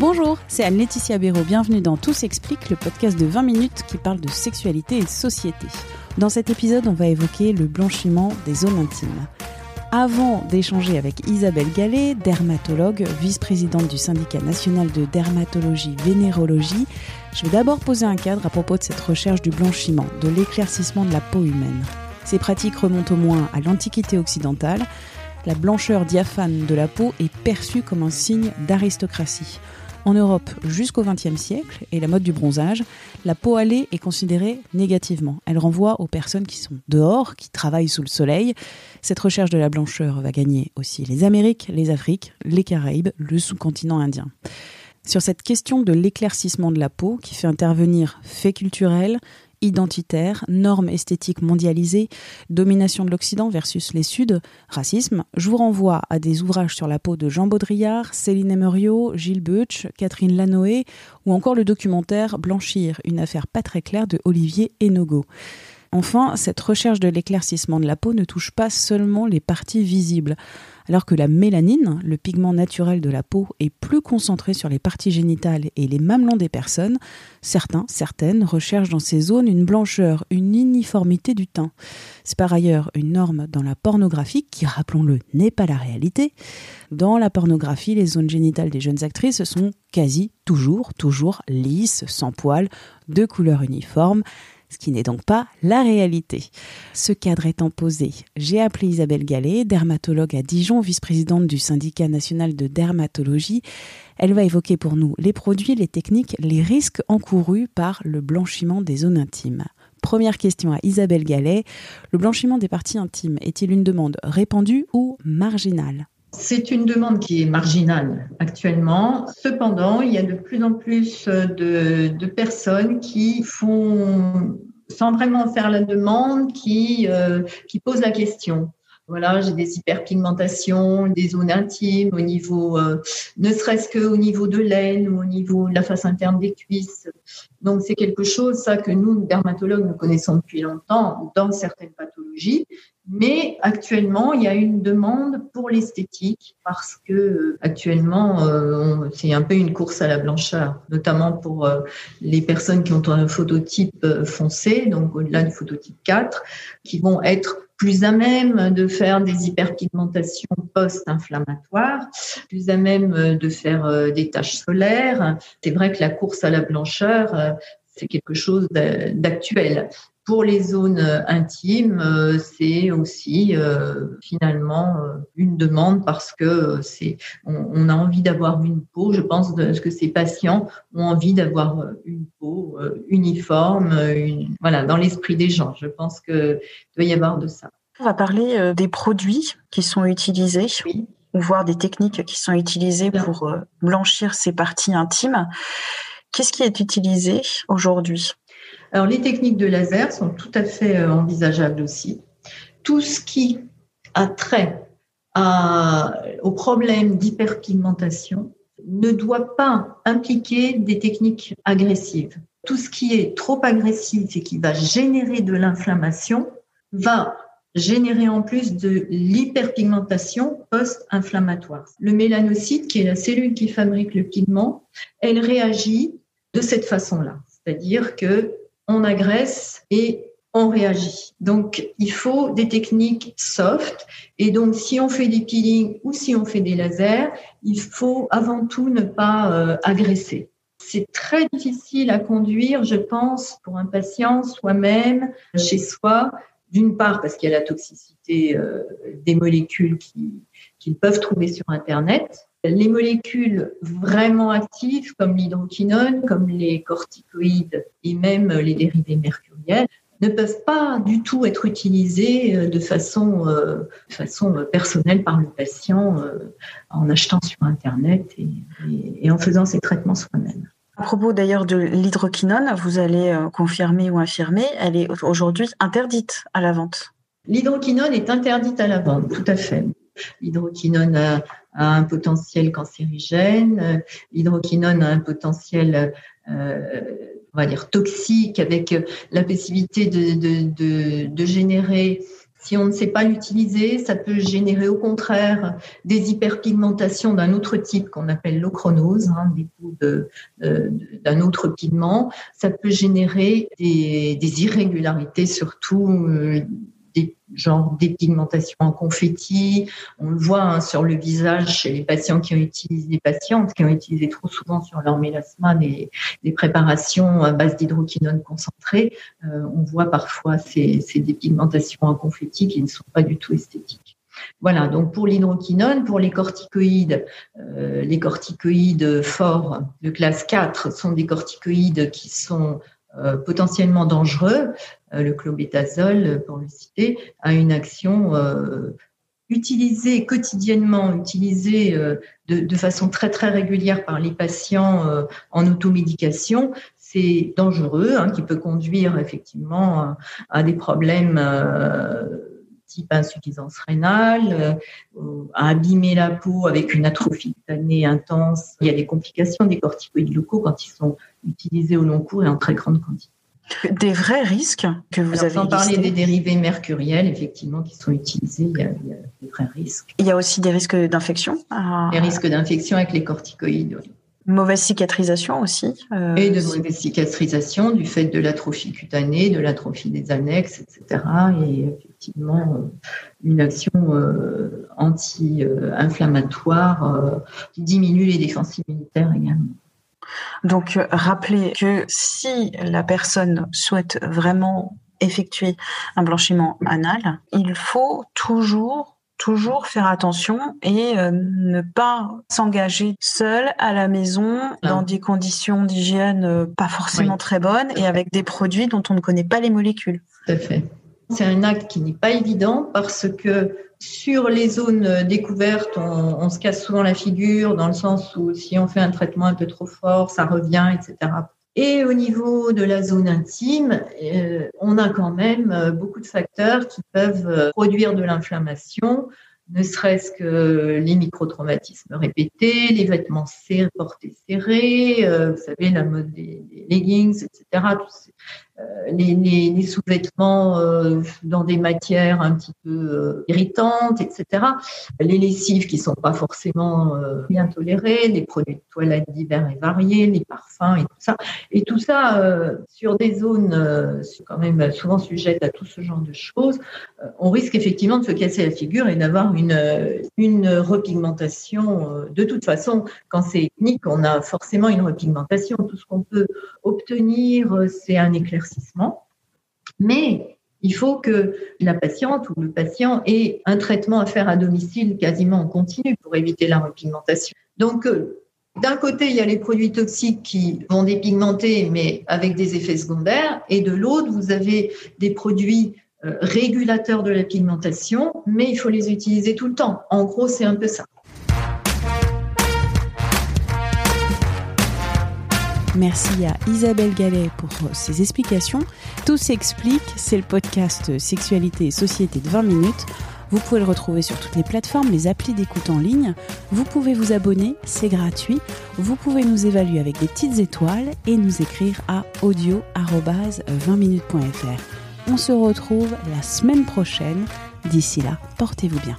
Bonjour, c'est Anne-Laetitia Béraud. Bienvenue dans Tout s'explique, le podcast de 20 minutes qui parle de sexualité et société. Dans cet épisode, on va évoquer le blanchiment des zones intimes. Avant d'échanger avec Isabelle Gallet, dermatologue, vice-présidente du syndicat national de dermatologie vénérologie, je vais d'abord poser un cadre à propos de cette recherche du blanchiment, de l'éclaircissement de la peau humaine. Ces pratiques remontent au moins à l'Antiquité occidentale. La blancheur diaphane de la peau est perçue comme un signe d'aristocratie. En Europe jusqu'au XXe siècle et la mode du bronzage, la peau hâlée est considérée négativement. Elle renvoie aux personnes qui sont dehors, qui travaillent sous le soleil. Cette recherche de la blancheur va gagner aussi les Amériques, les Afriques, les Caraïbes, le sous-continent indien. Sur cette question de l'éclaircissement de la peau qui fait intervenir faits culturels, identitaire, normes esthétiques mondialisées, domination de l'Occident versus les Suds, racisme, je vous renvoie à des ouvrages sur la peau de Jean Baudrillard, Céline Emerio, Gilles Butch, Catherine Lanoé ou encore le documentaire Blanchir, une affaire pas très claire de Olivier Enogo. Enfin, cette recherche de l'éclaircissement de la peau ne touche pas seulement les parties visibles. Alors que la mélanine, le pigment naturel de la peau, est plus concentré sur les parties génitales et les mamelons des personnes, certains, certaines recherchent dans ces zones une blancheur, une uniformité du teint. C'est par ailleurs une norme dans la pornographie qui, rappelons-le, n'est pas la réalité. Dans la pornographie, les zones génitales des jeunes actrices sont quasi toujours, toujours lisses, sans poils, de couleur uniforme ce qui n'est donc pas la réalité. Ce cadre étant posé, j'ai appelé Isabelle Gallet, dermatologue à Dijon, vice-présidente du syndicat national de dermatologie. Elle va évoquer pour nous les produits, les techniques, les risques encourus par le blanchiment des zones intimes. Première question à Isabelle Gallet. Le blanchiment des parties intimes est-il une demande répandue ou marginale? C'est une demande qui est marginale actuellement. Cependant, il y a de plus en plus de, personnes qui font, sans vraiment faire la demande, qui, euh, qui posent la question. Voilà, j'ai des hyperpigmentations, des zones intimes au niveau, euh, ne serait-ce qu'au niveau de l'aine ou au niveau de la face interne des cuisses. Donc c'est quelque chose, ça, que nous, dermatologues, nous connaissons depuis longtemps dans certaines pathologies. Mais actuellement, il y a une demande pour l'esthétique parce que euh, actuellement, euh, c'est un peu une course à la blancheur, notamment pour les personnes qui ont un phototype foncé, donc au-delà du phototype 4, qui vont être plus à même de faire des hyperpigmentations post-inflammatoires, plus à même de faire euh, des taches solaires. C'est vrai que la course à la blancheur, euh, c'est quelque chose d'actuel. Pour les zones intimes, euh, c'est aussi finalement une demande parce que c'est, on, a envie d'avoir une peau. Je pense que ces patients ont envie d'avoir une peau uniforme, voilà, dans l'esprit des gens. Je pense que doit y avoir de ça. On va parler euh, des produits qui sont utilisés. ou voir des techniques qui sont utilisées pour euh, blanchir ces parties intimes. Qu'est-ce qui est utilisé aujourd'hui? Alors, les techniques de laser sont tout à fait euh, envisageables aussi. Tout ce qui a trait au problème d'hyperpigmentation ne doit pas impliquer des techniques agressives. Tout ce qui est trop agressif et qui va générer de l'inflammation va générer en plus de l'hyperpigmentation post-inflammatoire. Le mélanocyte, qui est la cellule qui fabrique le pigment, elle réagit de cette façon-là, c'est-à-dire que on agresse et on réagit. Donc, il faut des techniques soft. Et donc, si on fait des peelings ou si on fait des lasers, il faut avant tout ne pas euh, agresser. C'est très difficile à conduire, je pense, pour un patient soi-même, chez soi, d'une part parce qu'il y a la toxicité euh, des molécules qu'ils peuvent trouver sur Internet. Les molécules vraiment actives comme l'hydroquinone, comme les corticoïdes et même les dérivés mercuriels, ne peuvent pas du tout être utilisés euh, de façon, euh, façon personnelle par le patient en achetant sur Internet et, en faisant ses traitements soi-même. À propos d'ailleurs de l'hydroquinone, vous allez confirmer ou infirmer, elle est aujourd'hui interdite à la vente. L'hydroquinone est interdite à la vente, tout à fait. L'hydroquinone a, un potentiel cancérigène, l'hydroquinone a un potentiel on toxique, avec la possibilité de, générer si on ne sait pas l'utiliser, ça peut générer au contraire des hyperpigmentations d'un autre type qu'on appelle l'ochronose, hein, d'un autre pigment. Ça peut générer des, des irrégularités, surtout euh, des genres dépigmentation en confetti. On le voit hein, sur le visage chez les patients qui ont utilisé, les patientes qui ont utilisé trop souvent sur leur mélasma des, des préparations à base d'hydroquinone concentrée. Euh, on voit parfois ces, ces dépigmentations en confetti qui ne sont pas du tout esthétiques. Voilà, donc pour l'hydroquinone, pour les corticoïdes, euh, les corticoïdes forts de classe 4 sont des corticoïdes qui sont euh, potentiellement dangereux, euh, le clobétasol, pour le citer, a une action euh, utilisée quotidiennement, utilisée de, façon très très régulière par les patients en automédication, c'est dangereux, hein, qui peut conduire effectivement à des problèmes type insuffisance rénale, à abîmer la peau avec une atrophie cutanée intense. Il y a des complications des corticoïdes locaux quand ils sont utilisés au long cours et en très grande quantité. Des vrais risques que vous avez Sans parler des dérivés mercuriels, effectivement, qui sont utilisés, il y, a, des vrais risques. Il y a aussi des risques d'infection Des risques d'infection avec les corticoïdes, oui. Mauvaise cicatrisation aussi. Euh, et de mauvaise cicatrisation du fait de l'atrophie cutanée, de l'atrophie des annexes, etc. Et effectivement, euh, une action euh, anti-inflammatoire qui diminue les défenses immunitaires également. Donc, rappelez que si la personne souhaite vraiment effectuer un blanchiment anal, il faut toujours toujours faire attention et euh, ne pas s'engager seul à la maison dans des conditions d'hygiène euh, pas forcément très bonnes et avec des produits dont on ne connaît pas les molécules. Tout à fait. C'est un acte qui n'est pas évident parce que sur les zones découvertes, on, se casse souvent la figure dans le sens où si on fait un traitement un peu trop fort, ça revient, etc. Et au niveau de la zone intime, euh, on a quand même euh, beaucoup de facteurs qui peuvent euh, produire de l'inflammation, ne serait-ce que les microtraumatismes répétés, les vêtements serrés, portés serrés, vous savez, la mode des, leggings, etc. les, sous-vêtements euh, dans des matières un petit peu euh, irritantes, etc. Les lessives qui sont pas forcément bien tolérées, les produits de toilette divers et variés, les parfums et tout ça. Et tout ça sur des zones quand même souvent sujettes à tout ce genre de choses, on risque effectivement de se casser la figure et d'avoir une, une repigmentation. De toute façon, quand c'est ethnique, on a forcément une repigmentation. Tout ce qu'on peut obtenir, c'est un éclaircissement mais il faut que la patiente ou le patient ait un traitement à faire à domicile quasiment en continu pour éviter la repigmentation. Donc, euh, d'un côté, il y a les produits toxiques qui vont dépigmenter, mais avec des effets secondaires, et de l'autre, vous avez des produits euh, régulateurs de la pigmentation, mais il faut les utiliser tout le temps. En gros, c'est un peu ça. Merci à Isabelle Gallet pour ses explications. Tout s'explique, c'est le podcast Sexualité et Société de 20 minutes. Vous pouvez le retrouver sur toutes les plateformes, les applis d'écoute en ligne. Vous pouvez vous abonner, c'est gratuit. Vous pouvez nous évaluer avec des petites étoiles et nous écrire à audio-20minutes.fr. On se retrouve la semaine prochaine. D'ici là, portez-vous bien.